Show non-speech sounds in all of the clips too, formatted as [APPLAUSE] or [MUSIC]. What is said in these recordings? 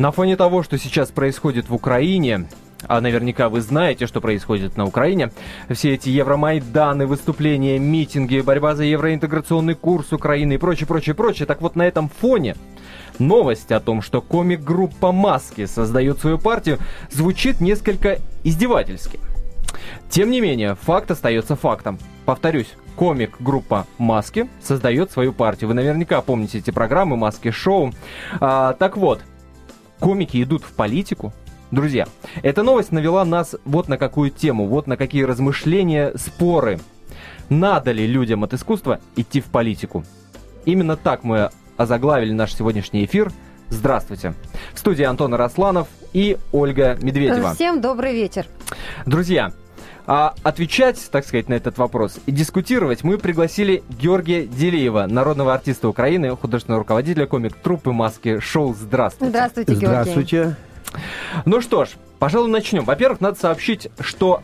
На фоне того, что сейчас происходит в Украине, а наверняка вы знаете, что происходит на Украине. Все эти Евромайданы, выступления, митинги, борьба за евроинтеграционный курс Украины и прочее, прочее, прочее. Так вот, на этом фоне новость о том, что комик-группа «Маски» создает свою партию, звучит несколько издевательски. Тем не менее, факт остается фактом. Повторюсь, комик-группа «Маски» создает свою партию. Вы наверняка помните эти программы «Маски-шоу». А, так вот, комики идут в политику, Друзья, эта новость навела нас вот на какую тему, вот на какие размышления, споры. Надо ли людям от искусства идти в политику? Именно так мы озаглавили наш сегодняшний эфир. Здравствуйте. В студии Антон Росланов и Ольга Медведева. Всем добрый вечер. Друзья, а отвечать, так сказать, на этот вопрос и дискутировать мы пригласили Георгия Делиева, народного артиста Украины, художественного руководителя комик-труппы «Маски» шоу. Здравствуйте. Здравствуйте, Георгий. Здравствуйте. Ну что ж, пожалуй, начнем. Во-первых, надо сообщить, что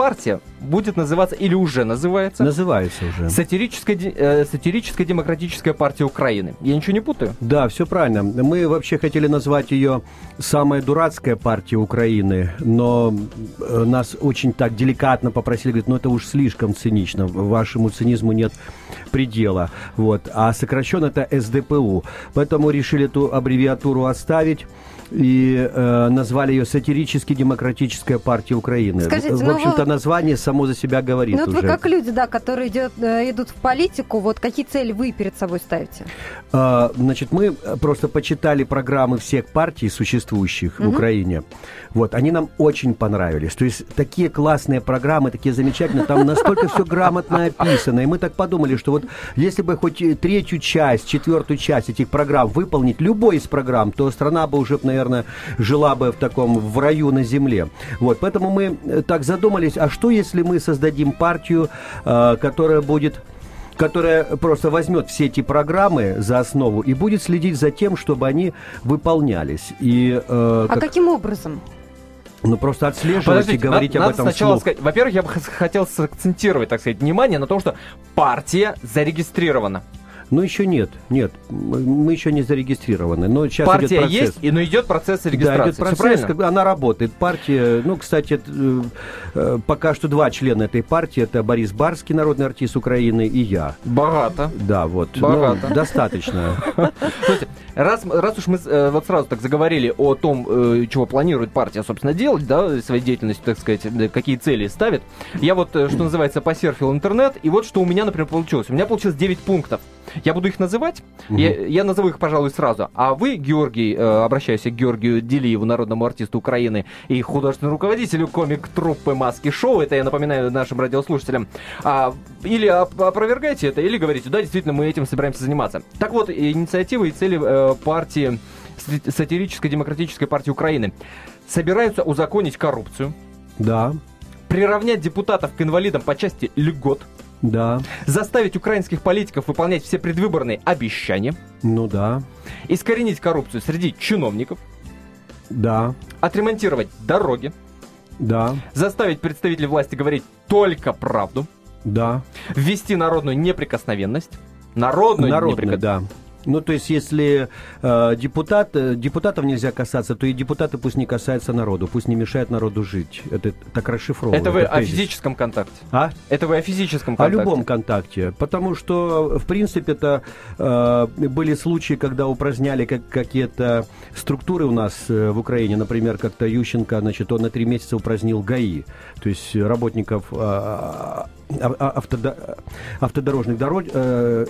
партия будет называться, или уже называется... Называется уже. Сатирическая, э, сатирическая демократическая партия Украины. Я ничего не путаю? Да, все правильно. Мы вообще хотели назвать ее самая дурацкая партия Украины, но э, нас очень так деликатно попросили, говорит, ну это уж слишком цинично, вашему цинизму нет предела. Вот. А сокращенно это СДПУ. Поэтому решили эту аббревиатуру оставить и э, назвали ее сатирически демократическая партия Украины. Скажите, в ну общем-то, вы... название само за себя говорит ну, уже. вот вы как люди, да, которые идет, э, идут в политику, вот какие цели вы перед собой ставите? А, значит, мы просто почитали программы всех партий, существующих угу. в Украине. Вот, они нам очень понравились. То есть такие классные программы, такие замечательные, там настолько все грамотно описано. И мы так подумали, что вот если бы хоть третью часть, четвертую часть этих программ выполнить, любой из программ, то страна бы уже, наверное, наверное, жила бы в таком, в раю на земле. Вот, поэтому мы э, так задумались, а что если мы создадим партию, э, которая будет которая просто возьмет все эти программы за основу и будет следить за тем, чтобы они выполнялись. И, э, как... А каким образом? Ну, просто отслеживать Подождите, и говорить надо, об этом сначала вслух. сказать, во-первых, я бы хотел сакцентировать, так сказать, внимание на том, что партия зарегистрирована. Ну, еще нет, нет. Мы еще не зарегистрированы. Но сейчас Партия идет процесс. есть, и, но идет процесс регистрации. Да, идет процесс, когда она работает. Партия, ну, кстати, э, э, пока что два члена этой партии. Это Борис Барский, народный артист Украины, и я. Богато. Да, вот. Богато. Ну, достаточно. [LAUGHS] Слушайте, раз, раз уж мы э, вот сразу так заговорили о том, чего планирует партия, собственно, делать, да, своей деятельностью, так сказать, какие цели ставит, я вот, что называется, посерфил интернет, и вот что у меня, например, получилось. У меня получилось 9 пунктов. Я буду их называть. Угу. Я, я назову их, пожалуй, сразу. А вы, Георгий, э, обращаюсь к Георгию Делиеву, народному артисту Украины и художественному руководителю комик-труппы «Маски Шоу», это я напоминаю нашим радиослушателям, а, или опровергаете это, или говорите, да, действительно, мы этим собираемся заниматься. Так вот, инициативы и цели э, партии, сатирической демократической партии Украины собираются узаконить коррупцию. Да. Приравнять депутатов к инвалидам по части льгот. Да. Заставить украинских политиков выполнять все предвыборные обещания. Ну да. Искоренить коррупцию среди чиновников. Да. Отремонтировать дороги. Да. Заставить представителей власти говорить только правду. Да. Ввести народную неприкосновенность. Народную, Народную неприкосновенность. да. Ну, то есть, если э, депутат, э, депутатов нельзя касаться, то и депутаты пусть не касаются народу, пусть не мешают народу жить. Это так расшифровано. Это вы о физическом контакте? А? Это вы о физическом контакте? О любом контакте. Потому что, в принципе, это э, были случаи, когда упраздняли как, какие-то структуры у нас э, в Украине. Например, как-то Ющенко, значит, он на три месяца упразднил ГАИ, то есть работников э, автодо, автодорожных дорог, э,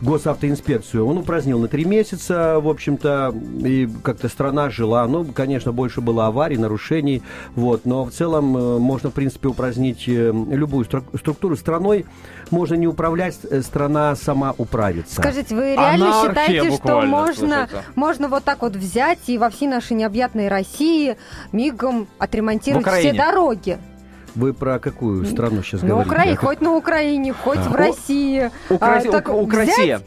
госавтоинспекцию. Он упразднил на три месяца, в общем-то, и как-то страна жила. Ну, конечно, больше было аварий, нарушений, вот, но в целом э, можно, в принципе, упразднить э, любую структуру страной. Можно не управлять, страна сама управится. Скажите, вы реально Анархия считаете, что можно, можно вот так вот взять и во всей нашей необъятной России мигом отремонтировать все дороги? Вы про какую страну сейчас на говорите? Украине, хоть на Украине, хоть а. в России. Укра... А, так Украсия.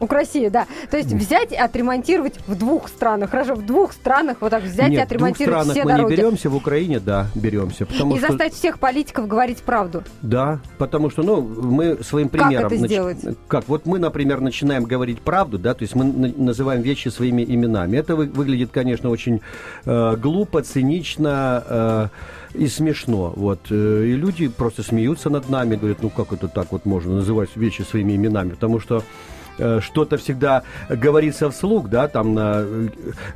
У России, да. То есть взять и отремонтировать в двух странах. Хорошо, в двух странах вот так взять Нет, и отремонтировать все мы дороги. не беремся, в Украине, да, беремся. Потому и что... заставить всех политиков говорить правду. Да, потому что, ну, мы своим примером... Как это сделать? Как? Вот мы, например, начинаем говорить правду, да, то есть мы называем вещи своими именами. Это выглядит, конечно, очень э, глупо, цинично, э, и смешно. Вот. Э, и люди просто смеются над нами, говорят, ну как это так вот можно называть вещи своими именами, потому что Э, что-то всегда говорится вслух, да, там на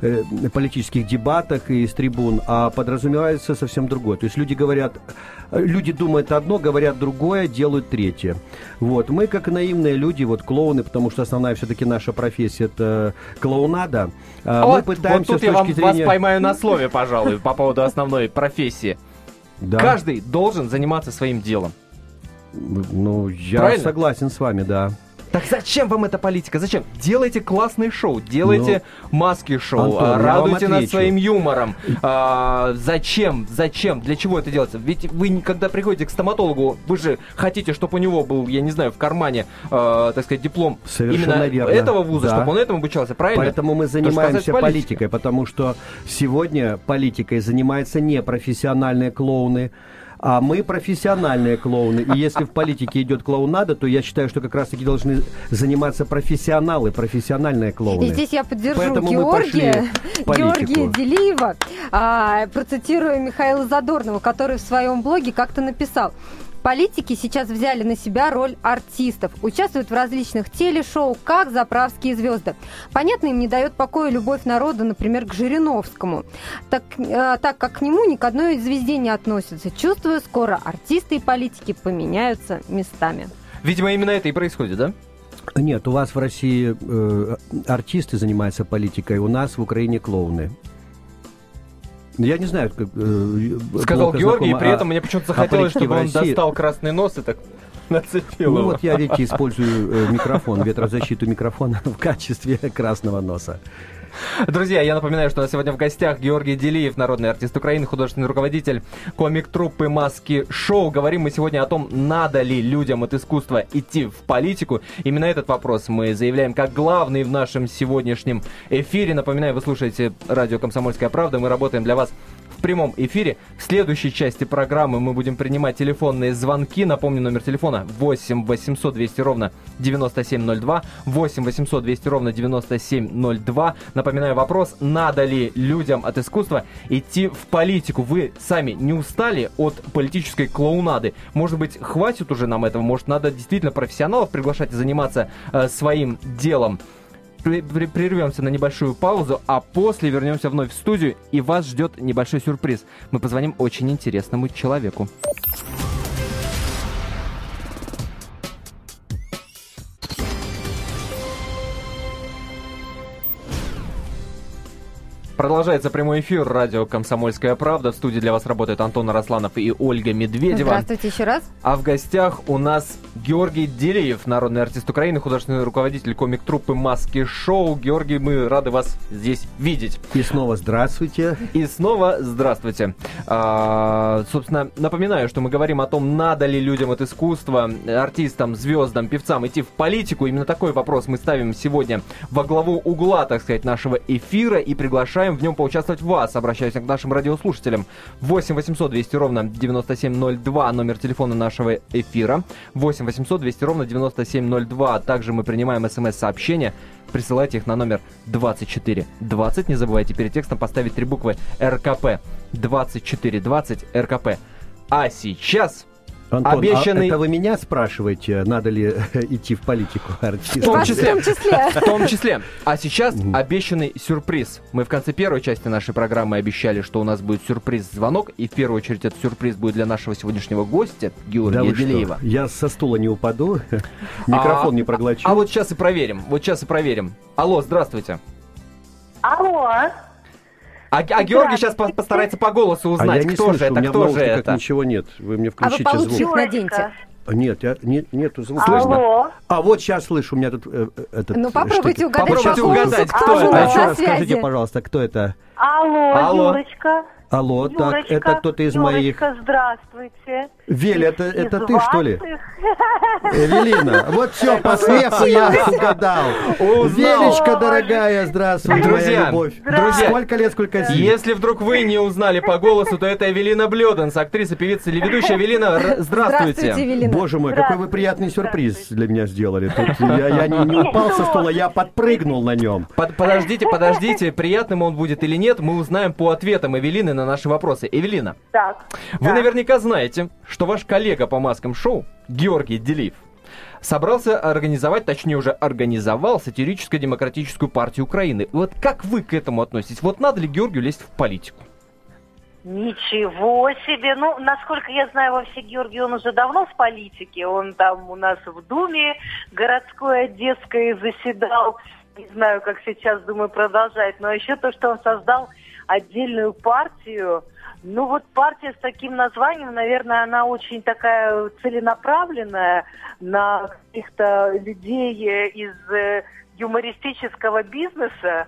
э, политических дебатах и с трибун, а подразумевается совсем другое. То есть люди говорят, люди думают одно, говорят другое, делают третье. Вот. Мы, как наивные люди, вот клоуны, потому что основная все-таки наша профессия это клоунада, а вот, мы пытаемся вот тут я вам, зрения... вас поймаю на слове, пожалуй, по поводу основной профессии. Да. Каждый должен заниматься своим делом. Ну, я Правильно? согласен с вами, да. Так зачем вам эта политика? Зачем? Делайте классные шоу, делайте ну, маски-шоу, а, радуйте нас своим юмором. А, зачем? Зачем? Для чего это делается? Ведь вы, когда приходите к стоматологу, вы же хотите, чтобы у него был, я не знаю, в кармане, э, так сказать, диплом Совершенно именно верно. этого вуза, да. чтобы он этому обучался, правильно? Поэтому мы занимаемся политикой, политикой, потому что сегодня политикой занимаются не профессиональные клоуны, а мы профессиональные клоуны. И если в политике идет клоунада, то я считаю, что как раз-таки должны заниматься профессионалы, профессиональные клоуны. И здесь я поддержу Поэтому Георгия, Георгия Делиева. А, процитирую Михаила Задорнова, который в своем блоге как-то написал. Политики сейчас взяли на себя роль артистов, участвуют в различных телешоу, как заправские звезды. Понятно, им не дает покоя любовь народа, например, к Жириновскому, так, э, так как к нему ни к одной звезде не относятся. Чувствую, скоро артисты и политики поменяются местами. Видимо, именно это и происходит, да? Нет, у вас в России э, артисты занимаются политикой, у нас в Украине клоуны. Я не знаю, как... Э, Сказал Георгий, и при этом мне почему-то захотелось, чтобы он достал красный нос и так [LAUGHS] нацепил Ну его. вот я, видите, использую э, микрофон, ветрозащиту микрофона [LAUGHS] в качестве красного носа. Друзья, я напоминаю, что у нас сегодня в гостях Георгий Делиев, народный артист Украины, художественный руководитель комик-труппы «Маски Шоу». Говорим мы сегодня о том, надо ли людям от искусства идти в политику. Именно этот вопрос мы заявляем как главный в нашем сегодняшнем эфире. Напоминаю, вы слушаете радио «Комсомольская правда». Мы работаем для вас в прямом эфире. В следующей части программы мы будем принимать телефонные звонки. Напомню, номер телефона 8 800 200 ровно 9702. 8 800 200 ровно 9702. Напоминаю вопрос, надо ли людям от искусства идти в политику? Вы сами не устали от политической клоунады? Может быть, хватит уже нам этого? Может, надо действительно профессионалов приглашать и заниматься э, своим делом? Прервемся на небольшую паузу, а после вернемся вновь в студию, и вас ждет небольшой сюрприз. Мы позвоним очень интересному человеку. Продолжается прямой эфир радио «Комсомольская правда». В студии для вас работают Антон Росланов и Ольга Медведева. Здравствуйте еще раз. А в гостях у нас Георгий Делеев, народный артист Украины, художественный руководитель комик-труппы «Маски Шоу». Георгий, мы рады вас здесь видеть. И снова здравствуйте. И снова здравствуйте. А, собственно, напоминаю, что мы говорим о том, надо ли людям от искусства, артистам, звездам, певцам идти в политику. Именно такой вопрос мы ставим сегодня во главу угла, так сказать, нашего эфира и приглашаем приглашаем в нем поучаствовать вас. Обращаюсь к нашим радиослушателям. 8 800 200 ровно 9702, номер телефона нашего эфира. 8 800 200 ровно 9702. Также мы принимаем смс-сообщения. Присылайте их на номер 2420. Не забывайте перед текстом поставить три буквы РКП. 2420 РКП. А сейчас Антон, а обещанный... а это вы меня спрашиваете, надо ли идти в политику артиста? В том числе. В том числе. В том числе. А сейчас обещанный сюрприз. Мы в конце первой части нашей программы обещали, что у нас будет сюрприз-звонок, и в первую очередь этот сюрприз будет для нашего сегодняшнего гостя, Георгия да Делеева. Я со стула не упаду, [LAUGHS] микрофон а, не проглочу. А, а вот сейчас и проверим, вот сейчас и проверим. Алло, здравствуйте. Алло. А, а Георгий сейчас постарается по голосу узнать, а кто же это, кто же это. ничего нет, вы мне включите а вы звук. наденьте. Нет, я, нет, нету звука. Слышно? Алло. А вот сейчас слышу, у меня тут э, э этот Ну попробуйте штык. угадать Попробуйте угадать, кто это. А еще раз скажите, пожалуйста, кто это? Алло, Алло. Юрочка. Алло, Юрочка, так, это кто-то из Юрочка, моих... здравствуйте. Вель, это, Из это ты, что ли? [LAUGHS] Эвелина, вот все, по смеху я угадал. Велечка, дорогая, здравствуй, моя любовь. друзья, Сколько лет, сколько сил? Если вдруг вы не узнали по голосу, то это Эвелина Блёданс, актриса, певица или ведущая. Эвелина, здравствуйте. Эвелина. Боже мой, какой вы приятный сюрприз для меня сделали. Тут я, я не, не [LAUGHS] упал со стула, я подпрыгнул на нем. Под- подождите, подождите, приятным он будет или нет, мы узнаем по ответам Эвелины на наши вопросы. Эвелина, Так. вы да. наверняка знаете, что ваш коллега по маскам шоу, Георгий Делиев, собрался организовать, точнее уже организовал сатирическо-демократическую партию Украины. Вот как вы к этому относитесь? Вот надо ли Георгию лезть в политику? Ничего себе. Ну, насколько я знаю, во все Георгий, он уже давно в политике. Он там у нас в Думе городской Одесской заседал. Не знаю, как сейчас, думаю, продолжает. Но еще то, что он создал отдельную партию. Ну, вот партия с таким названием, наверное, она очень такая целенаправленная на каких-то людей э, из э, юмористического бизнеса.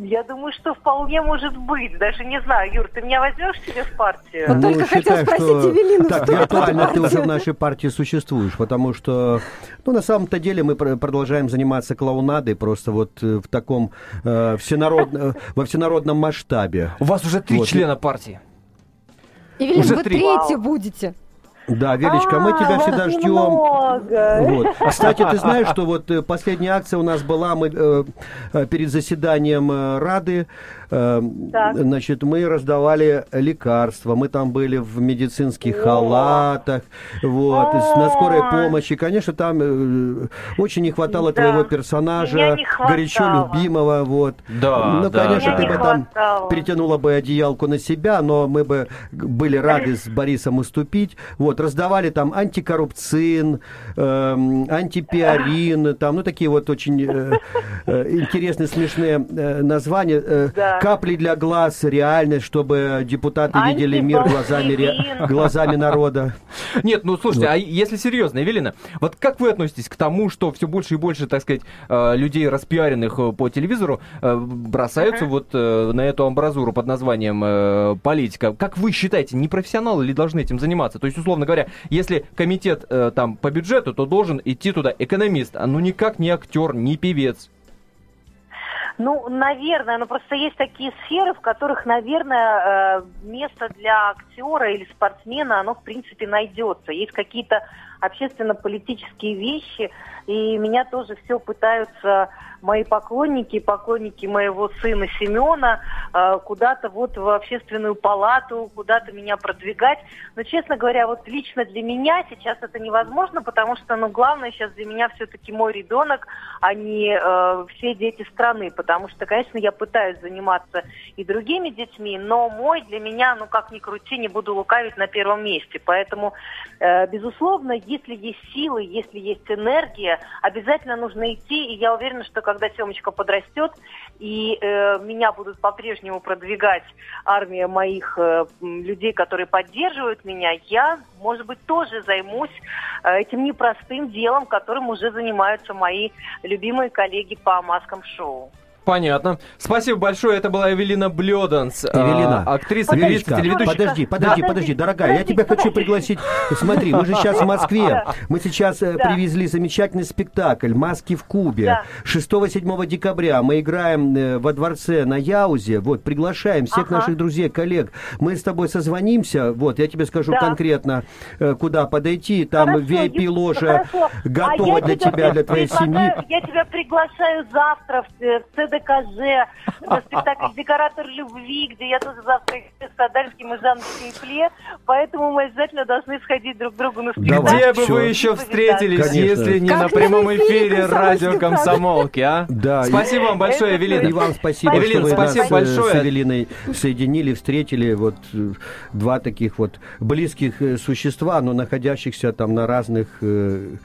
Я думаю, что вполне может быть. Даже не знаю, Юр, ты меня возьмешь себе в партию? Вот только хотел считай, спросить что- Эвелину, Так, виртуально ты уже в нашей партии существуешь, потому что, ну, на самом-то деле мы пр- продолжаем заниматься клоунадой просто вот э, в таком э, всенарод- э, во всенародном масштабе. У вас уже три Вот. члена партии. Эвелина, Уже вы три. третья будете. Да, Велечка, мы тебя А, всегда ждем. много. Вот. Кстати, ты знаешь, что вот э, последняя акция у нас была, мы э, э, перед заседанием э, Рады, э, Так. значит, мы раздавали лекарства, мы там были в медицинских О. халатах, вот, на скорой Ой. помощи. Конечно, там э, очень не хватало Да. твоего персонажа, хватало. горячо любимого, вот. Да, Ну, да, конечно, да. ты бы там перетянула бы одеялку на себя, но мы бы были рады [LAUGHS] с Борисом уступить. Вот, раздавали там антикоррупцин, эм, антипиарин, там, ну, такие вот очень э, э, интересные, смешные э, названия. Э, Да. Капли для глаз, реальность, чтобы депутаты видели мир глазами, ре- глазами народа. Нет, ну слушайте, а если серьезно, Эвелина, вот как вы относитесь к тому, что все больше и больше, так сказать, э, людей, распиаренных э, по телевизору, э, бросаются вот э, на эту амбразуру под названием э, политика? Как вы считаете, не профессионалы ли должны этим заниматься? То есть, условно говоря, если комитет э, там по бюджету, то должен идти туда экономист, а ну никак не актер, не певец. Ну, наверное, но просто есть такие сферы, в которых, наверное, э, место для актера или спортсмена, оно, в принципе, найдется. Есть какие-то общественно-политические вещи, и меня тоже все пытаются мои поклонники, поклонники моего сына Семена, э, куда-то вот в общественную палату, куда-то меня продвигать. Но, честно говоря, вот лично для меня сейчас это невозможно, потому что, ну, главное сейчас для меня все-таки мой ребенок, а не э, все дети страны. Потому что, конечно, я пытаюсь заниматься и другими детьми, но мой для меня, ну, как ни крути, не буду лукавить на первом месте. Поэтому, э, безусловно, если есть силы, если есть энергия, обязательно нужно идти. И я уверена, что когда Семочка подрастет, и э, меня будут по-прежнему продвигать армия моих э, людей, которые поддерживают меня, я, может быть, тоже займусь э, этим непростым делом, которым уже занимаются мои любимые коллеги по маскам шоу. Понятно. Спасибо большое. Это была Эвелина Блёданс, э, Эвелина, актриса, певица, телеведущая. подожди, подожди, Да. подожди, дорогая, я тебя хочу пригласить. Смотри, мы же сейчас в Москве. Мы сейчас э, Да. привезли замечательный спектакль «Маски в Кубе». Да. 6-7 декабря мы играем э, во дворце на Яузе. Вот, приглашаем всех Ага. наших друзей, коллег. Мы с тобой созвонимся. Вот, я тебе скажу Да. конкретно, э, куда подойти. Там VIP-ложа хорошо. готова А для тебя, для твоей семьи. Я тебя приглашаю завтра в, э, ЦДКЖ на спектакль «Декоратор любви», где я тоже завтра с Садальским и Жанной Пле, поэтому мы обязательно должны сходить друг к другу на спектакль. Давай. Где бы вы еще встретились, Конечно. если не Как на прямом эфире радио «Комсомольской комсомолки, а? Да, Спасибо вам большое, Эвелина. И вам спасибо, Эвелина, что вы спасибо нас э, большое. с Эвелиной соединили, встретили вот э, два таких вот близких э, существа, но находящихся там на разных э,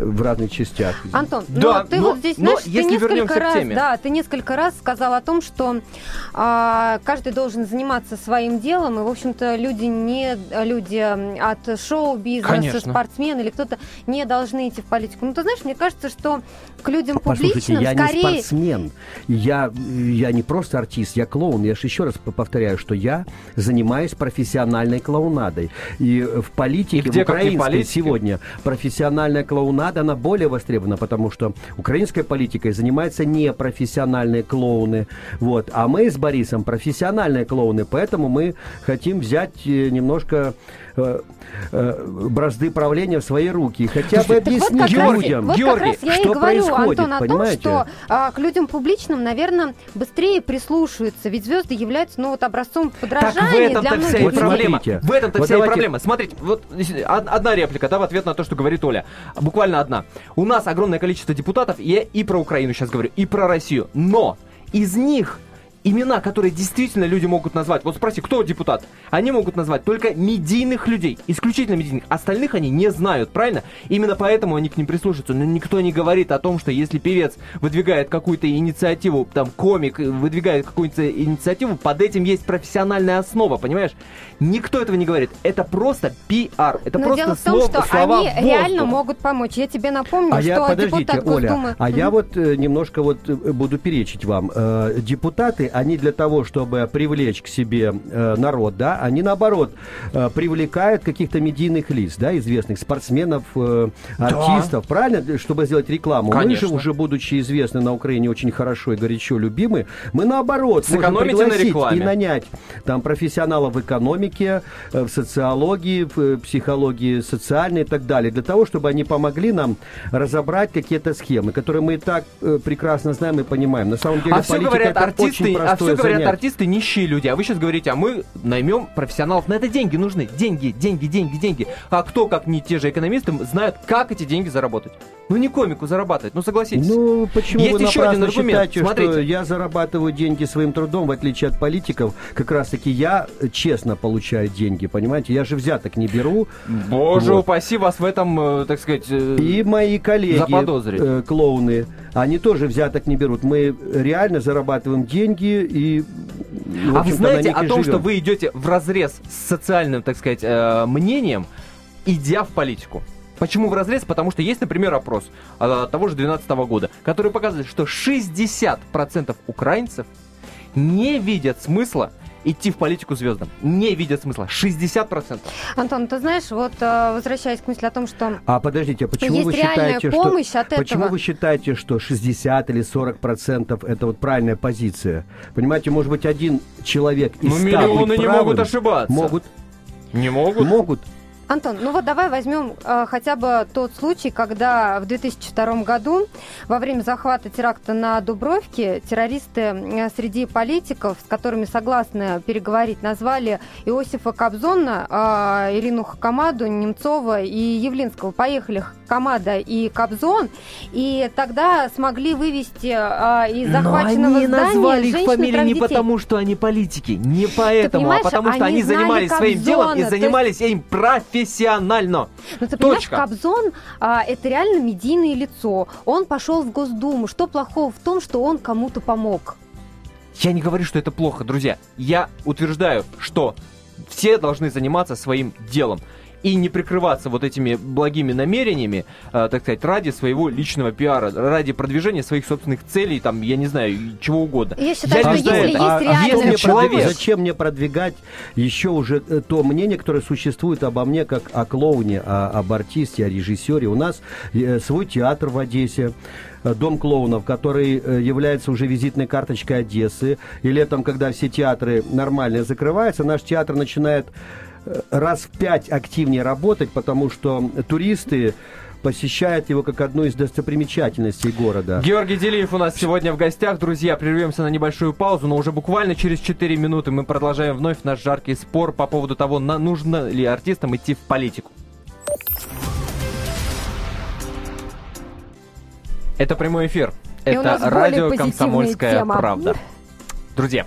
в разных частях. Антон, да, ну, ты но, вот здесь, знаешь, ты несколько раз, да, ты несколько раз сказал о том, что а, каждый должен заниматься своим делом, и, в общем-то, люди не люди от шоу-бизнеса, спортсмены или кто-то не должны идти в политику. Ну, ты знаешь, мне кажется, что к людям публичным я скорее... не спортсмен, я, я не просто артист, я клоун. Я же еще раз повторяю, что я занимаюсь профессиональной клоунадой. И в политике, и где, в украинской сегодня профессиональная клоунада, она более востребована, потому что украинской политикой занимаются непрофессиональные клоуны. Вот. А мы с Борисом профессиональные клоуны, поэтому мы хотим взять э, немножко э, э, бразды правления в свои руки. Хотя бы объяснить вот людям, вот Георгий, я что и говорю, происходит, Антон, о понимаете? том, что а, к людям публичным, наверное, быстрее прислушиваются, ведь звезды являются, ну, вот образцом подражания так в этом-то для вся и проблема. В этом-то вот вся давайте... и проблема. Смотрите, вот одна реплика, да, в ответ на то, что говорит Оля. Буквально одна. У нас огромное количество депутатов, я и про Украину сейчас говорю, и про Россию. Но из них имена, которые действительно люди могут назвать. Вот спроси, кто депутат? Они могут назвать только медийных людей, исключительно медийных. Остальных они не знают, правильно? Именно поэтому они к ним прислушиваются. Но никто не говорит о том, что если певец выдвигает какую-то инициативу, там, комик выдвигает какую-то инициативу, под этим есть профессиональная основа, понимаешь? Никто этого не говорит. Это просто пиар. Это Но просто дело в том, слово, что слова они реально могут помочь. Я тебе напомню, а что я, подождите, депутат Оля, Госдумы... а я вот э, немножко вот э, буду перечить вам. Э, депутаты, они для того, чтобы привлечь к себе э, народ, да, они наоборот э, привлекают каких-то медийных лиц, да, известных спортсменов, э, артистов, да. правильно, чтобы сделать рекламу. Конечно. Мы же уже будучи известны на Украине очень хорошо и горячо любимы, мы наоборот можем пригласить на и нанять там профессионалов в экономике, э, в социологии, в э, психологии социальной и так далее, для того, чтобы они помогли нам разобрать какие-то схемы, которые мы и так э, прекрасно знаем и понимаем. На самом деле а все говорят это артисты, а все говорят артисты нищие люди, а вы сейчас говорите, а мы наймем профессионалов. На это деньги нужны. Деньги, деньги, деньги, деньги. А кто, как не те же экономисты, знают, как эти деньги заработать? Ну не комику зарабатывать, ну согласитесь. Ну почему Есть вы еще один аргумент. считаете, Смотрите. что я зарабатываю деньги своим трудом, в отличие от политиков? Как раз таки я честно получаю деньги, понимаете? Я же взяток не беру. Боже вот. упаси вас в этом, э, так сказать, э, И мои коллеги, э, клоуны, они тоже взяток не берут. Мы реально зарабатываем деньги и а вы знаете о том, живем. что вы идете в разрез с социальным, так сказать, э, мнением, идя в политику? Почему в разрез? Потому что есть, например, опрос э, того же 2012 года, который показывает, что 60% украинцев не видят смысла идти в политику звездам. Не видят смысла. 60%. Антон, ты знаешь, вот э, возвращаясь к мысли о том, что А подождите, а почему вы считаете, помощь что... От почему этого? вы считаете, что 60 или 40% это вот правильная позиция? Понимаете, может быть, один человек из Ну, миллионы не могут ошибаться. Могут. Не могут? Могут. Антон, ну вот давай возьмем э, хотя бы тот случай, когда в 2002 году во время захвата теракта на Дубровке террористы э, среди политиков, с которыми согласны переговорить, назвали Иосифа Кобзона, э, Ирину Хакамаду, Немцова и Явлинского. Поехали Хакамада и Кобзон, и тогда смогли вывести э, из захваченного Но они здания назвали их фамилии не потому, что они политики, не поэтому, а потому что они, они занимались Кобзона, своим делом и занимались есть... им профессионально. Ну, ты понимаешь, Точка. Кобзон а, это реально медийное лицо. Он пошел в Госдуму. Что плохого в том, что он кому-то помог? Я не говорю, что это плохо, друзья. Я утверждаю, что все должны заниматься своим делом и не прикрываться вот этими благими намерениями, э, так сказать, ради своего личного пиара, ради продвижения своих собственных целей, там, я не знаю, чего угодно. Я считаю, я что если есть а, реальный а человек... Зачем мне продвигать еще уже э, то мнение, которое существует обо мне, как о клоуне, о, об артисте, о режиссере? У нас э, свой театр в Одессе, э, Дом клоунов, который является уже визитной карточкой Одессы. И летом, когда все театры нормально закрываются, наш театр начинает раз в пять активнее работать, потому что туристы посещают его как одну из достопримечательностей города. Георгий Делиев у нас сегодня в гостях. Друзья, прервемся на небольшую паузу, но уже буквально через 4 минуты мы продолжаем вновь наш жаркий спор по поводу того, нужно ли артистам идти в политику. Это прямой эфир. Это радио «Комсомольская правда». Друзья,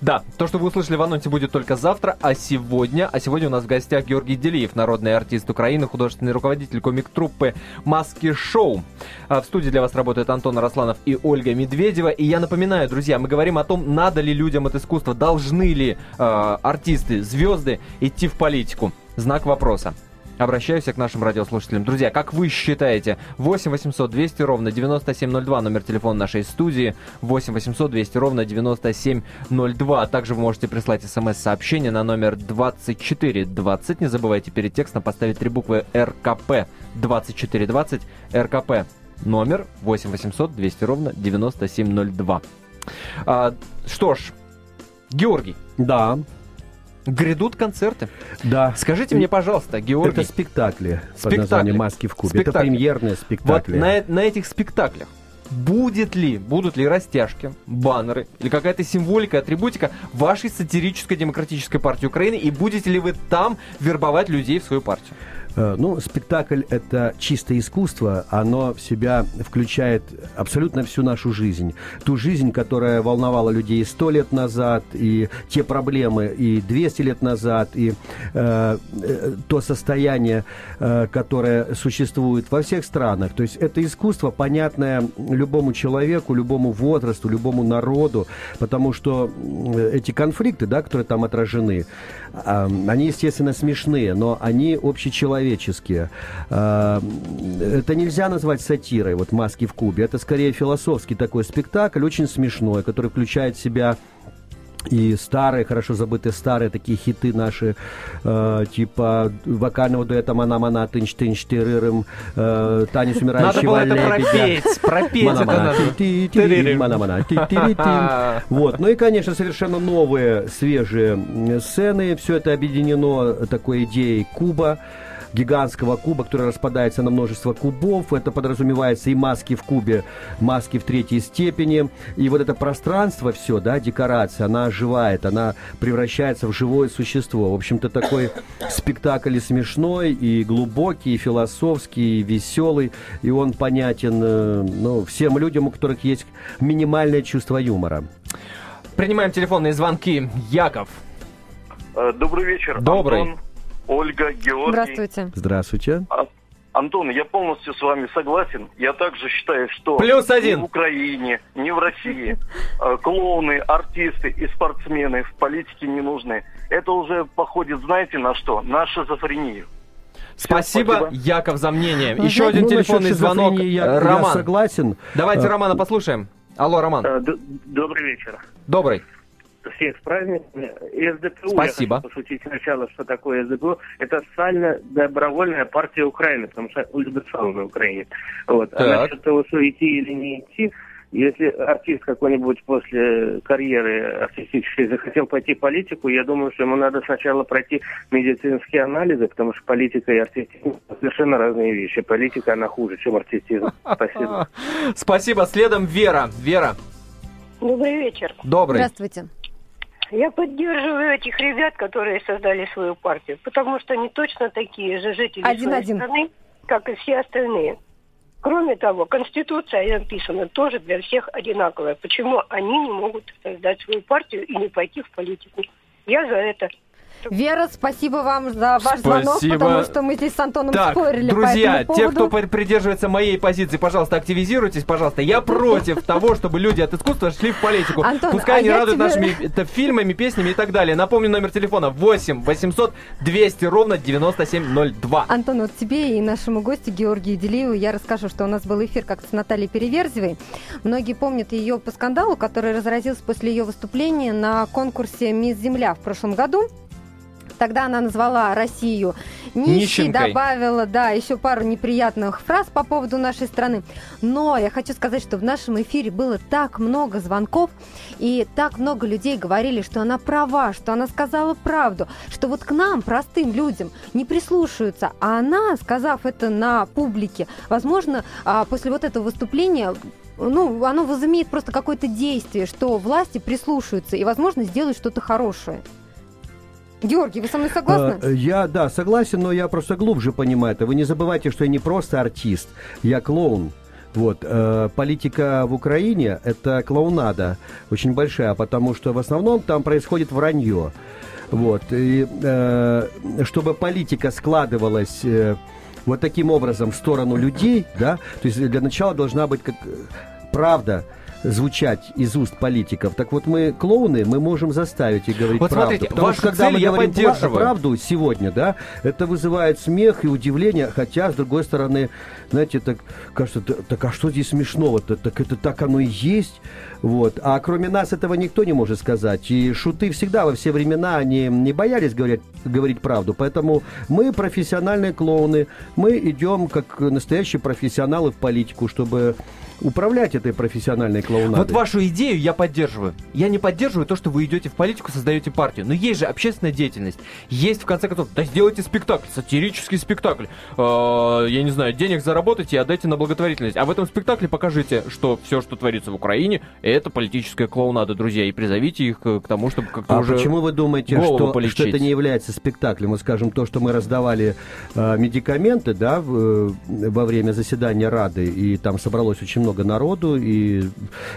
Да, то, что вы услышали в анонсе, будет только завтра, а сегодня, а сегодня у нас в гостях Георгий Делиев, народный артист Украины, художественный руководитель комик-труппы «Маски Шоу». А в студии для вас работают Антон Росланов и Ольга Медведева. И я напоминаю, друзья, мы говорим о том, надо ли людям от искусства, должны ли э, артисты, звезды идти в политику. Знак вопроса. Обращаюсь к нашим радиослушателям. Друзья, как вы считаете, 8 800 200 ровно 9702 номер телефона нашей студии, 8 800 200 ровно 9702. Также вы можете прислать смс-сообщение на номер 2420. Не забывайте перед текстом поставить три буквы РКП 2420 РКП. Номер 8 800 200 ровно 9702. А, что ж, Георгий. Да. Грядут концерты. Да. Скажите мне, пожалуйста, Георгий. Это спектакли, спектакли. под названием «Маски в кубе». Спектакли. Это премьерные спектакли. Вот на, на этих спектаклях будет ли, будут ли растяжки, баннеры или какая-то символика, атрибутика вашей сатирической демократической партии Украины, и будете ли вы там вербовать людей в свою партию? Э, ну, спектакль – это чистое искусство, оно в себя включает абсолютно всю нашу жизнь. Ту жизнь, которая волновала людей сто лет назад, и те проблемы и 200 лет назад, и э, э, то состояние, э, которое существует во всех странах. То есть это искусство, понятное любому человеку, любому возрасту, любому народу, потому что эти конфликты, да, которые там отражены, э, они, естественно, смешные, но они общечеловеческие человеческие. А, это нельзя назвать сатирой, вот «Маски в кубе». Это скорее философский такой спектакль, очень смешной, который включает в себя и старые, хорошо забытые старые такие хиты наши, э, типа вокального дуэта «Мана Мана Тынч Тынч Тырырым», э, «Танец умирающего Надо было это пропеть, пропеть это надо. Вот, ну и, конечно, совершенно новые, свежие сцены, все это объединено такой идеей Куба, гигантского куба, который распадается на множество кубов. Это подразумевается и маски в кубе, маски в третьей степени. И вот это пространство все, да, декорация, она оживает, она превращается в живое существо. В общем-то, такой [COUGHS] спектакль и смешной, и глубокий, и философский, и веселый. И он понятен э, ну, всем людям, у которых есть минимальное чувство юмора. Принимаем телефонные звонки. Яков. Э, добрый вечер. Добрый. Антон. Ольга, Георгий. Здравствуйте. Здравствуйте. А, Антон, я полностью с вами согласен. Я также считаю, что Плюс один. ни в Украине, ни в России э, клоуны, артисты и спортсмены в политике не нужны. Это уже походит, знаете, на что? На шизофрению. Спасибо, спасибо, Яков, за мнение. Ну, Еще один ну, телефонный звонок. Я, Роман. Я согласен. Давайте а... Романа послушаем. Алло, Роман. Э, добрый вечер. Добрый всех с праздниками. СДПУ, Спасибо. я хочу пошутить сначала, что такое СДПУ. Это социально-добровольная партия Украины, потому что ЛГБТ на Украине. Вот. А насчет того, что идти или не идти, если артист какой-нибудь после карьеры артистической захотел пойти в политику, я думаю, что ему надо сначала пройти медицинские анализы, потому что политика и артистизм совершенно разные вещи. Политика, она хуже, чем артистизм. Спасибо. [LAUGHS] Спасибо. Следом Вера. Вера. Добрый вечер. Добрый. Здравствуйте. Я поддерживаю этих ребят, которые создали свою партию, потому что они точно такие же жители один, своей один. страны, как и все остальные. Кроме того, Конституция написана тоже для всех одинаковая. Почему они не могут создать свою партию и не пойти в политику? Я за это. Вера, спасибо вам за ваш спасибо. звонок, потому что мы здесь с Антоном так, спорили друзья, по те, кто придерживается моей позиции, пожалуйста, активизируйтесь, пожалуйста. Я против [LAUGHS] того, чтобы люди от искусства шли в политику. Антон, Пускай а они радуют тебе... нашими [LAUGHS] фильмами, песнями и так далее. Напомню номер телефона 8 800 200 ровно 9702. Антон, вот тебе и нашему гостю Георгию Делиеву я расскажу, что у нас был эфир как-то с Натальей Переверзевой. Многие помнят ее по скандалу, который разразился после ее выступления на конкурсе «Мисс Земля» в прошлом году. Тогда она назвала Россию нищей, добавила, да, еще пару неприятных фраз по поводу нашей страны. Но я хочу сказать, что в нашем эфире было так много звонков, и так много людей говорили, что она права, что она сказала правду, что вот к нам, простым людям, не прислушиваются. А она, сказав это на публике, возможно, а, после вот этого выступления ну, оно возымеет просто какое-то действие, что власти прислушаются и, возможно, сделают что-то хорошее. Георгий, вы со мной согласны? Э, я, да, согласен, но я просто глубже понимаю это. Вы не забывайте, что я не просто артист, я клоун. Вот. Э, политика в Украине – это клоунада очень большая, потому что в основном там происходит вранье. Вот. И э, чтобы политика складывалась... Э, вот таким образом в сторону людей, да, то есть для начала должна быть как правда, звучать из уст политиков. Так вот мы клоуны, мы можем заставить их говорить вот правду. Смотрите, Потому что когда мы говорим правду сегодня, да, это вызывает смех и удивление, хотя, с другой стороны, знаете, так кажется, так а что здесь смешного-то? Так это так оно и есть. Вот. А кроме нас этого никто не может сказать. И шуты всегда во все времена они не боялись говорить, говорить правду. Поэтому мы профессиональные клоуны. Мы идем как настоящие профессионалы в политику, чтобы управлять этой профессиональной клоунадой. Вот вашу идею я поддерживаю. Я не поддерживаю то, что вы идете в политику, создаете партию. Но есть же общественная деятельность. Есть, в конце концов, да сделайте спектакль, сатирический спектакль. Э, я не знаю, денег заработайте и отдайте на благотворительность. А в этом спектакле покажите, что все, что творится в Украине, это политическая клоунада, друзья. И призовите их к тому, чтобы как-то а уже почему вы думаете, что, что это не является спектаклем? Вот, скажем, то, что мы раздавали э, медикаменты, да, в, во время заседания Рады, и там собралось очень много много народу, и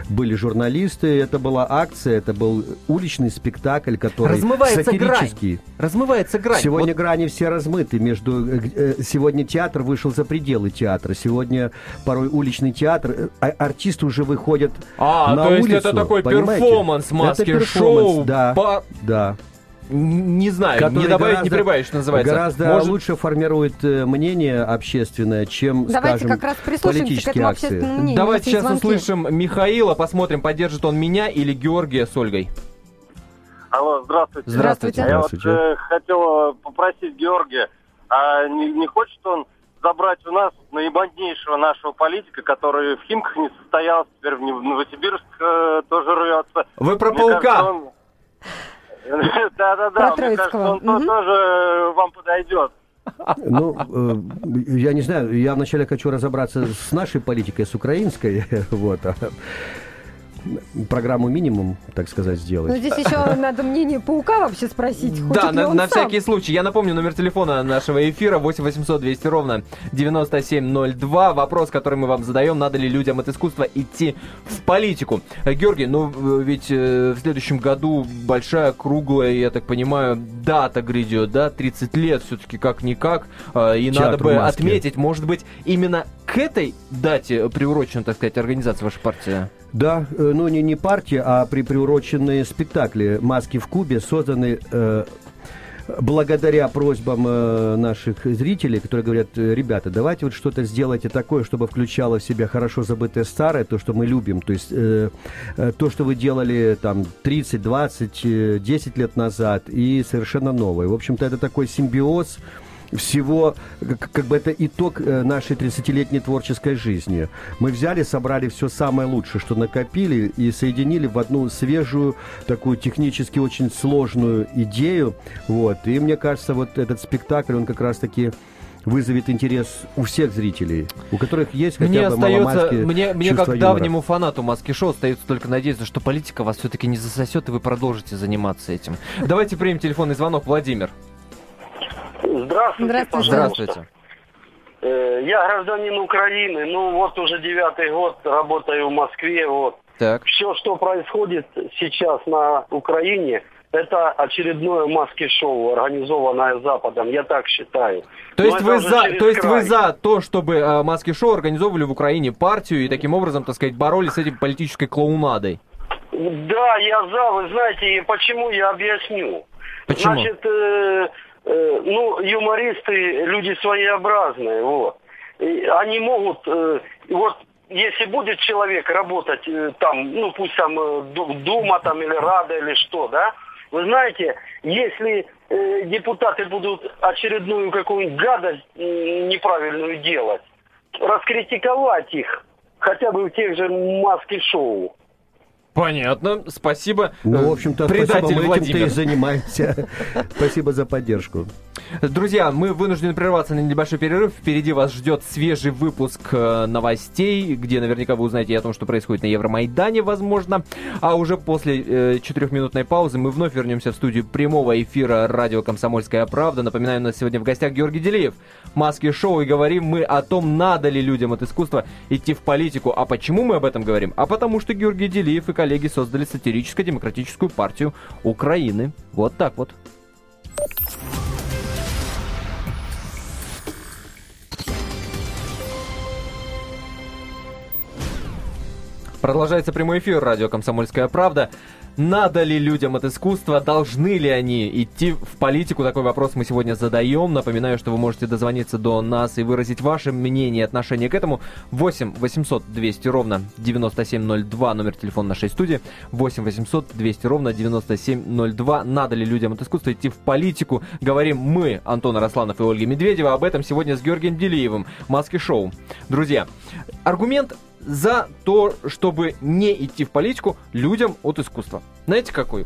были журналисты. Это была акция, это был уличный спектакль, который Размывается сатирический. Грань. Размывается грань. Сегодня вот... грани все размыты. Между... Э, э, сегодня театр вышел за пределы театра. Сегодня порой уличный театр. Э, а артисты уже выходят а, на то улицу. есть это такой понимаете? перформанс, маски-шоу. Да, по... да не знаю, не добавить, гораздо, не прибавить, что называется. Гораздо Может... лучше формирует э, мнение общественное, чем, Давайте скажем, как раз политические акции. Мнению. Давайте сейчас звонки. услышим Михаила, посмотрим, поддержит он меня или Георгия с Ольгой. Алло, здравствуйте. Здравствуйте. здравствуйте. Я вот э, хотел попросить Георгия, а не, не хочет он забрать у нас наибольнейшего нашего политика, который в Химках не состоялся, теперь в Новосибирск э, тоже рвется. Вы про Мне паука? Кажется, он... [LAUGHS] Да-да-да, мне кажется, он тоже вам подойдет. Ну, э, я не знаю, я вначале хочу разобраться с нашей политикой, с украинской, [LAUGHS] вот, а программу минимум, так сказать, сделать. Ну, здесь еще [LAUGHS] надо мнение паука вообще спросить. Да, на, на всякий случай. Я напомню номер телефона нашего эфира 8 800 200 ровно 9702. Вопрос, который мы вам задаем, надо ли людям от искусства идти в политику. Георгий, ну ведь э, в следующем году большая, круглая, я так понимаю, дата грядет, да, 30 лет все-таки как-никак. Э, и Театр надо бы отметить, может быть, именно к этой дате приурочена, так сказать, организация вашей партии? Да, э, ну не, не партия, а при приуроченные спектакли «Маски в Кубе» созданы э, благодаря просьбам э, наших зрителей, которые говорят, «Э, ребята, давайте вот что-то сделайте такое, чтобы включало в себя хорошо забытое старое, то, что мы любим, то есть э, э, то, что вы делали там 30, 20, 10 лет назад и совершенно новое. В общем-то, это такой симбиоз всего, как, бы это итог э, нашей 30-летней творческой жизни. Мы взяли, собрали все самое лучшее, что накопили, и соединили в одну свежую, такую технически очень сложную идею. Вот. И мне кажется, вот этот спектакль, он как раз-таки вызовет интерес у всех зрителей, у которых есть хотя мне бы остается, мне, мне как юмора. давнему фанату маски шоу остается только надеяться, что политика вас все-таки не засосет, и вы продолжите заниматься этим. Давайте примем телефонный звонок. Владимир. Здравствуйте, Здравствуйте. Здравствуйте. Э, я гражданин Украины, ну вот уже девятый год работаю в Москве, вот. Так. Все, что происходит сейчас на Украине, это очередное маски-шоу, организованное Западом, я так считаю. То есть, вы за, то есть вы за то, чтобы э, маски-шоу организовывали в Украине партию и таким образом, так сказать, боролись с этим политической клоунадой? Да, я за, вы знаете, почему я объясню. Почему? Значит, э, э, ну, юмористы люди своеобразные, вот. И они могут, э, вот, если будет человек работать э, там, ну, пусть там э, Дума там или Рада или что, да, вы знаете, если э, депутаты будут очередную какую-нибудь гадость э, неправильную делать, раскритиковать их, хотя бы в тех же маски-шоу, Понятно, спасибо. Ну, в общем-то, Предатель спасибо, мы этим-то и занимаемся. [LAUGHS] Спасибо за поддержку. Друзья, мы вынуждены прерваться на небольшой перерыв. Впереди вас ждет свежий выпуск э, новостей, где наверняка вы узнаете о том, что происходит на Евромайдане, возможно. А уже после э, четырехминутной паузы мы вновь вернемся в студию прямого эфира радио «Комсомольская правда». Напоминаю, у нас сегодня в гостях Георгий Делеев. Маски шоу и говорим мы о том, надо ли людям от искусства идти в политику. А почему мы об этом говорим? А потому что Георгий Делеев и коллеги создали сатирическо-демократическую партию Украины. Вот так вот. Продолжается прямой эфир радио «Комсомольская правда». Надо ли людям от искусства, должны ли они идти в политику? Такой вопрос мы сегодня задаем. Напоминаю, что вы можете дозвониться до нас и выразить ваше мнение и отношение к этому. 8 800 200 ровно 9702, номер телефона нашей студии. 8 800 200 ровно 9702. Надо ли людям от искусства идти в политику? Говорим мы, Антон Арасланов и Ольга Медведева, об этом сегодня с Георгием Делиевым. Маски шоу. Друзья, аргумент за то, чтобы не идти в политику людям от искусства. Знаете какой?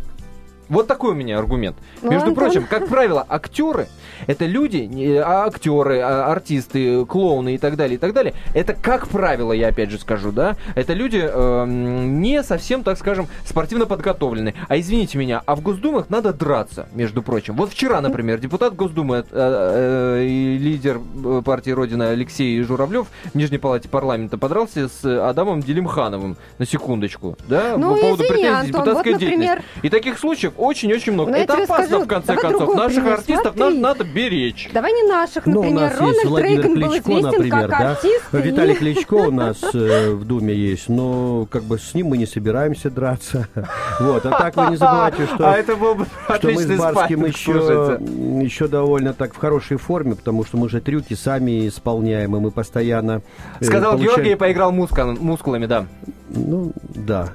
Вот такой у меня аргумент. Ну, Между Антон. прочим, как правило, актеры это люди, а, актеры, а, артисты, клоуны и так далее, и так далее. Это, как правило, я опять же скажу, да, это люди эм, не совсем, так скажем, спортивно подготовленные. А извините меня, а в Госдумах надо драться, между прочим. Вот вчера, например, депутат Госдумы э, э, и лидер э, партии Родина Алексей Журавлев в Нижней палате парламента подрался с Адамом Делимхановым, на секундочку, да, Ну, по поводу извини, претензий Антон, депутатской вот, например, деятельности. И таких случаев очень-очень много. Ну, я Это опасно, скажу, в конце давай концов. Наших пример. артистов Смотри. надо, надо беречь. Давай не наших, Ну, у например. нас есть Рональд Владимир Рейган был Кличко, известен например, как да. артист. и- Виталий Кличко у нас э, [LAUGHS] в Думе есть, но как бы с ним мы не собираемся драться. [LAUGHS] Вот, а так вы не забывайте, [LAUGHS] что... А это был бы что мы с Барским еще, еще довольно так в хорошей форме, потому что мы же трюки сами исполняем, и мы постоянно... э, Сказал получаем- Георгий и поиграл мускул- мускулами, да. Ну, да.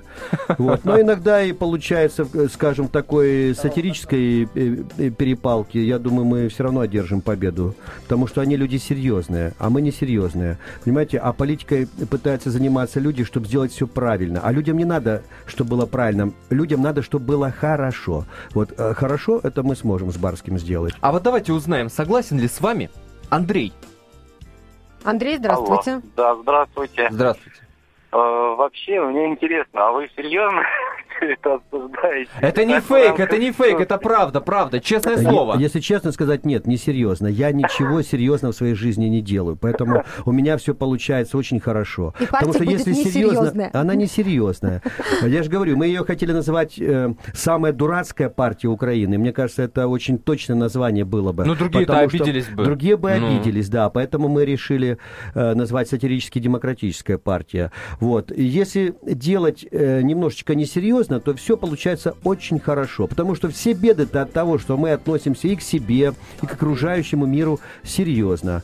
Вот. Но иногда и получается, э, скажем, такой сатирической э, э, перепалки, я думаю, мы все равно одержим победу. Потому что они люди серьезные, а мы не серьезные. Понимаете, а политикой пытаются заниматься люди, чтобы сделать все правильно. А людям не надо, чтобы было правильно. Людям надо, чтобы было хорошо. Вот э, хорошо это мы сможем с Барским сделать. А вот давайте узнаем, согласен ли с вами Андрей. Андрей, здравствуйте. Алло. Да, здравствуйте. Здравствуйте. Э, вообще, мне интересно, а вы серьезно [LAUGHS] это обсуждаете? Это не фейк, это не фейк, это правда, правда, честное слово. Если честно сказать, нет, не серьезно. Я ничего серьезного в своей жизни не делаю. Поэтому у меня все получается очень хорошо. И Потому что если серьезно, она не серьезная. Я же говорю, мы ее хотели называть э, самая дурацкая партия Украины. Мне кажется, это очень точное название было бы. Ну, другие-то обиделись бы. Другие бы Ну. обиделись, да. Поэтому мы решили э, назвать сатирически демократическая партия. Вот. Если делать э, немножечко несерьезно, то все получается очень хорошо. Потому что все беды-то от того, что мы относимся и к себе, и к окружающему миру серьезно.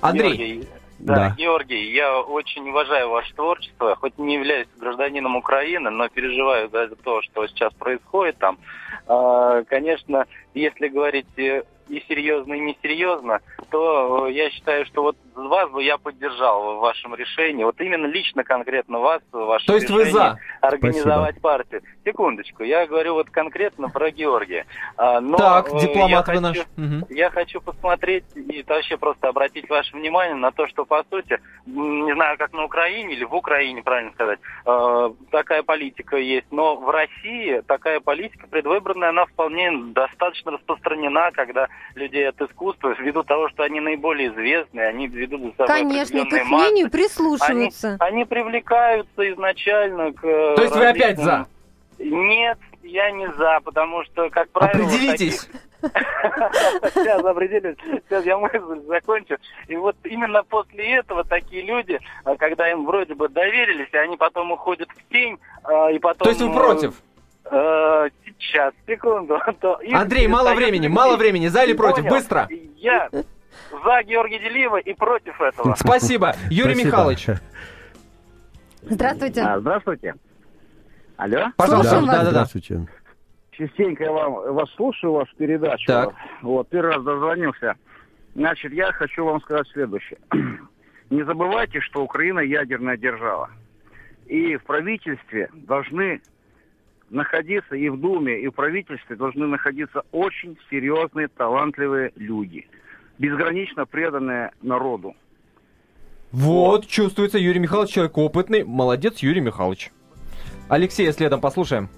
Андрей, Георгий, да, Да. Георгий, я очень уважаю ваше творчество, хоть не являюсь гражданином Украины, но переживаю за то, что сейчас происходит там. А, Конечно, если говорить э, и серьезно, и несерьезно, то э, я считаю, что вот вас бы я поддержал в вашем решении. Вот именно лично конкретно вас, ваше то есть вы решение за? организовать партию. Секундочку, я говорю вот конкретно про Георгия. А, Но, Так, э, дипломат я вы наш. хочу- Мгм. я хочу посмотреть и вообще просто обратить ваше внимание на то, что по сути, не знаю, как на Украине или в Украине, правильно сказать, э, такая политика есть, но в России такая политика предвыборная, она вполне достаточно распространена, когда людей от искусства, ввиду того, что они наиболее известные, они ведут за собой Конечно, к определенные их массы. мнению Они, прислушиваются. они привлекаются изначально к... То есть вы опять за? различным- Нет, я не за, потому что, как правило... Определитесь. [LAUGHS] Сейчас определюсь. Сейчас я мысль закончу. И вот именно после этого такие люди, а, когда им вроде бы доверились, и они потом уходят в тень, а, и потом... То есть вы э, против? Э, Сейчас, секунду. то их Андрей, мало времени, мало времени. За или против? Быстро. Я за Георгия Делиева и против этого. [LAUGHS] Спасибо. Юрий. Михайлович. Здравствуйте. А, здравствуйте. Алло. Пожалуйста. Да, да, да. Здравствуйте. Частенько я вам, вас слушаю, вашу передачу. Так. Вот, первый раз дозвонился. Значит, я хочу вам сказать следующее. [CLEARS THROAT] Не забывайте, что Украина ядерная держава. и в правительстве должны находиться, и в Думе, и в правительстве должны находиться очень серьезные, талантливые люди, безгранично преданные народу. Вот, чувствуется, Юрий Михайлович человек опытный. Молодец, Юрий Михайлович. Алексея следом послушаем.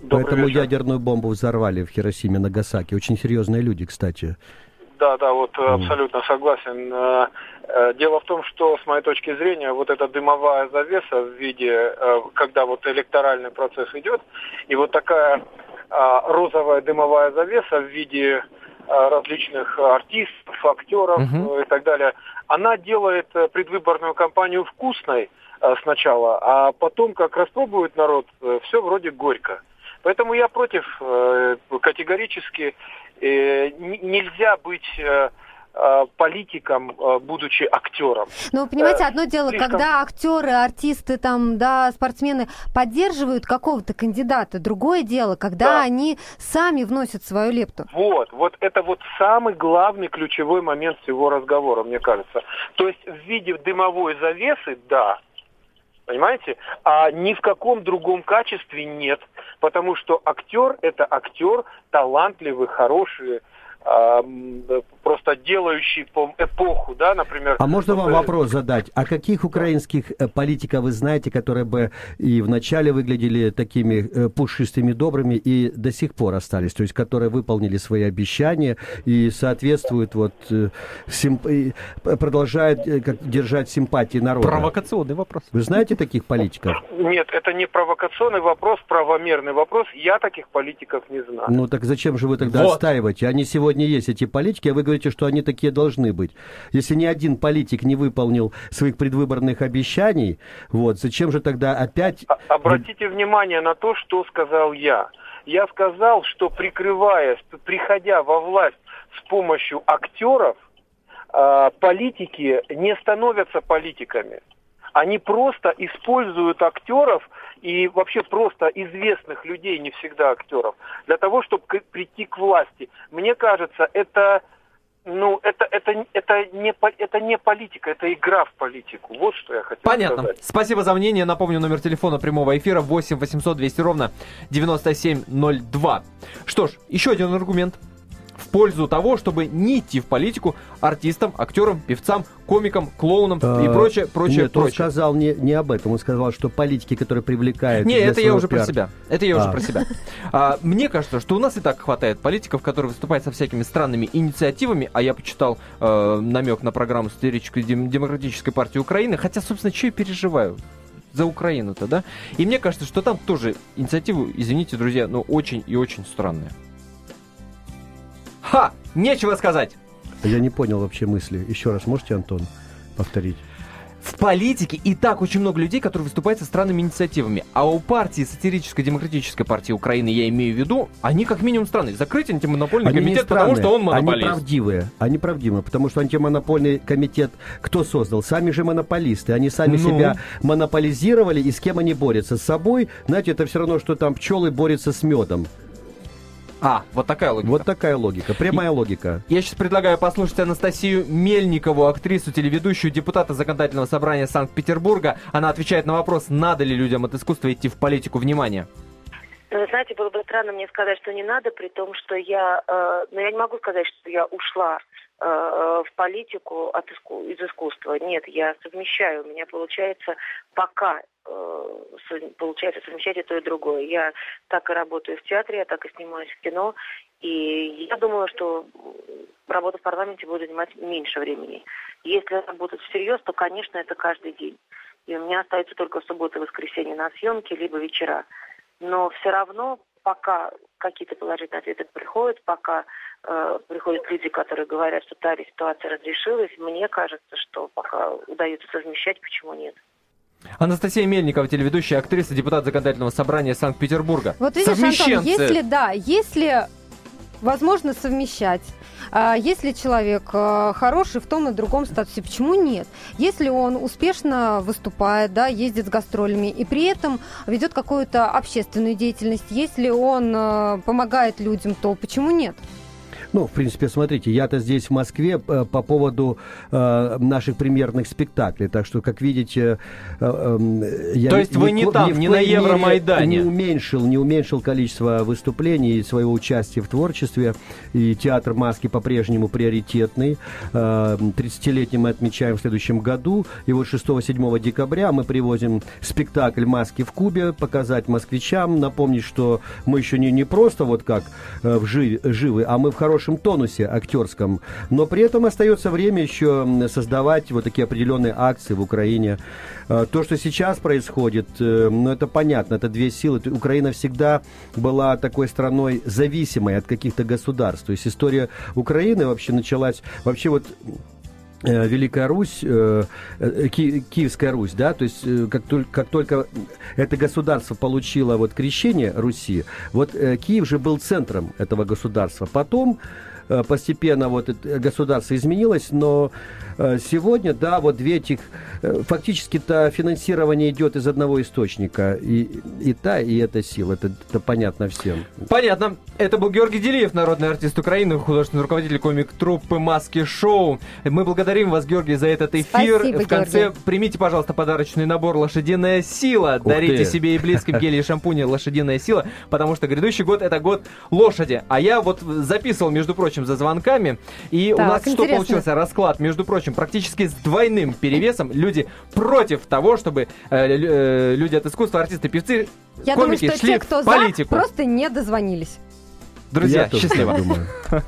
Добрый Поэтому вечер. ядерную бомбу взорвали в Хиросиме, Нагасаки. Очень серьезные люди, кстати. Да, да, вот mm. абсолютно согласен. Э, э, дело в том, что, с моей точки зрения, вот эта дымовая завеса в виде, когда вот электоральный процесс идет, и вот такая розовая дымовая завеса в виде различных артистов, актеров mm-hmm. и так далее, она делает предвыборную кампанию вкусной сначала, а потом, как распробует народ, все вроде горько. Поэтому я против категорически. Э, нельзя быть э, политиком, будучи актером. Ну, понимаете, одно дело, Слишком... когда актеры, артисты, там, да, спортсмены поддерживают какого-то кандидата, другое дело, когда да. они сами вносят свою лепту. Вот, вот это вот самый главный ключевой момент всего разговора, мне кажется. То есть в виде дымовой завесы, да, Понимаете? А ни в каком другом качестве нет. Потому что актер это актер, талантливый, хороший, просто делающий по эпоху, да, например. А можно вам вопрос задать? А каких украинских э, политиков вы знаете, которые бы и вначале выглядели такими э, пушистыми, добрыми и до сих пор остались, то есть которые выполнили свои обещания и соответствуют вот э, симп... продолжают как, держать симпатии народа? Провокационный вопрос. Вы знаете таких политиков? Нет, это не провокационный вопрос, правомерный вопрос. Я таких политиков не знаю. Ну так зачем же вы тогда вот. отстаиваете? Они сегодня сегодня есть эти политики, а вы говорите, что они такие должны быть. Если ни один политик не выполнил своих предвыборных обещаний, вот, зачем же тогда опять... А, обратите внимание на то, что сказал я. Я сказал, что прикрываясь, приходя во власть с помощью актеров, а, политики не становятся политиками. Они просто используют актеров и вообще просто известных людей, не всегда актеров, для того, чтобы прийти к власти. Мне кажется, это ну, это, это, это, не, это не политика, это игра в политику. Вот что я хотел Понятно. сказать. Спасибо за мнение. Напомню, номер телефона прямого эфира 8 800 200 ровно 9702. Что ж, еще один аргумент в пользу того, чтобы не идти в политику артистам, актерам, певцам, комикам, клоунам и прочее, прочее, Нет, прочее. он сказал не, не об этом, он сказал, что политики, которые привлекают... Не, это я уже пиар... про себя. Это я а. уже про себя. А, мне кажется, что у нас и так хватает политиков, которые выступают со всякими странными инициативами, а я почитал э, намек на программу сатирической демократической партии Украины, хотя, собственно, что я переживаю? за Украину-то, да? И мне кажется, что там тоже инициативы, извините, друзья, но очень и очень странные. Ха! Нечего сказать. Я не понял вообще мысли. Еще раз можете, Антон, повторить? В политике и так очень много людей, которые выступают со странными инициативами. А у партии, сатирической демократической партии Украины, я имею в виду, они как минимум странные. Закрыть антимонопольный они комитет, потому что он монополист. Они правдивые. Они правдивые, потому что антимонопольный комитет кто создал? Сами же монополисты. Они сами ну. себя монополизировали, и с кем они борются? С собой? Знаете, это все равно, что там пчелы борются с медом. А, вот такая логика. Вот такая логика, прямая и, логика. Я сейчас предлагаю послушать Анастасию Мельникову, актрису, телеведущую, депутата Законодательного собрания Санкт-Петербурга. Она отвечает на вопрос, надо ли людям от искусства идти в политику. Внимание. Ну, знаете, было бы странно мне сказать, что не надо, при том, что я... Э, но я не могу сказать, что я ушла э, в политику от иску, из искусства. Нет, я совмещаю. У меня получается пока Э, получается совмещать и то, и другое. Я так и работаю в театре, я так и снимаюсь в кино. И я думаю, что работа в парламенте будет занимать меньше времени. Если работать всерьез, то, конечно, это каждый день. И у меня остается только суббота и воскресенье на съемки, либо вечера. Но все равно, пока какие-то положительные ответы приходят, пока э, приходят люди, которые говорят, что та ситуация разрешилась, мне кажется, что пока удается совмещать, почему нет. Анастасия Мельникова, телеведущая, актриса, депутат законодательного собрания Санкт-Петербурга. Вот видишь, Антон, если, да, если возможно совмещать. А если человек а, хороший в том и другом статусе, почему нет? Если он успешно выступает, да, ездит с гастролями и при этом ведет какую-то общественную деятельность, если он а, помогает людям, то почему нет? Ну, в принципе, смотрите, я-то здесь в Москве э, по поводу э, наших премьерных спектаклей, так что, как видите, э, э, я То есть вы не там, не на Евромайдане? Не уменьшил, не уменьшил количество выступлений и своего участия в творчестве, и театр маски по-прежнему приоритетный. Э, 30-летний мы отмечаем в следующем году, и вот 6-7 декабря мы привозим спектакль «Маски в Кубе», показать москвичам, напомнить, что мы еще не, не просто вот как э, в жив, живы, а мы в хорошем тонусе актерском, но при этом остается время еще создавать вот такие определенные акции в Украине. Э, то, что сейчас происходит, э, ну это понятно, это две силы. Украина всегда была такой страной зависимой от каких-то государств. То есть история Украины вообще началась, вообще вот Великая Русь, э, э, Ки, Киевская Русь, да, то есть как только, как только это государство получило вот крещение Руси, вот Киев же был центром этого государства. Потом постепенно вот государство изменилось, но Э, сегодня, да, вот две этих, э, фактически-то финансирование идет из одного источника. И, и та, и эта сила. Это, это понятно всем. Понятно. Это был Георгий Делиев, народный артист Украины, художественный руководитель комик-труппы «Маски Шоу». Мы благодарим вас, Георгий, за этот эфир. Спасибо, В конце Георгий. примите, пожалуйста, подарочный набор «Лошадиная сила». Ух Дарите ты. себе и близким [LAUGHS] гели и шампуни «Лошадиная сила», потому что грядущий год – это год лошади. А я вот записывал, между прочим, за звонками, и у Так, нас что интересно. получился? Расклад, между прочим, практически с двойным перевесом. Люди против того, чтобы э, э, люди от искусства, артисты, певцы, Я думаю, комики что шли те, кто в политику. за, просто не дозвонились. Друзья, Я счастливо. думаю. [LAUGHS]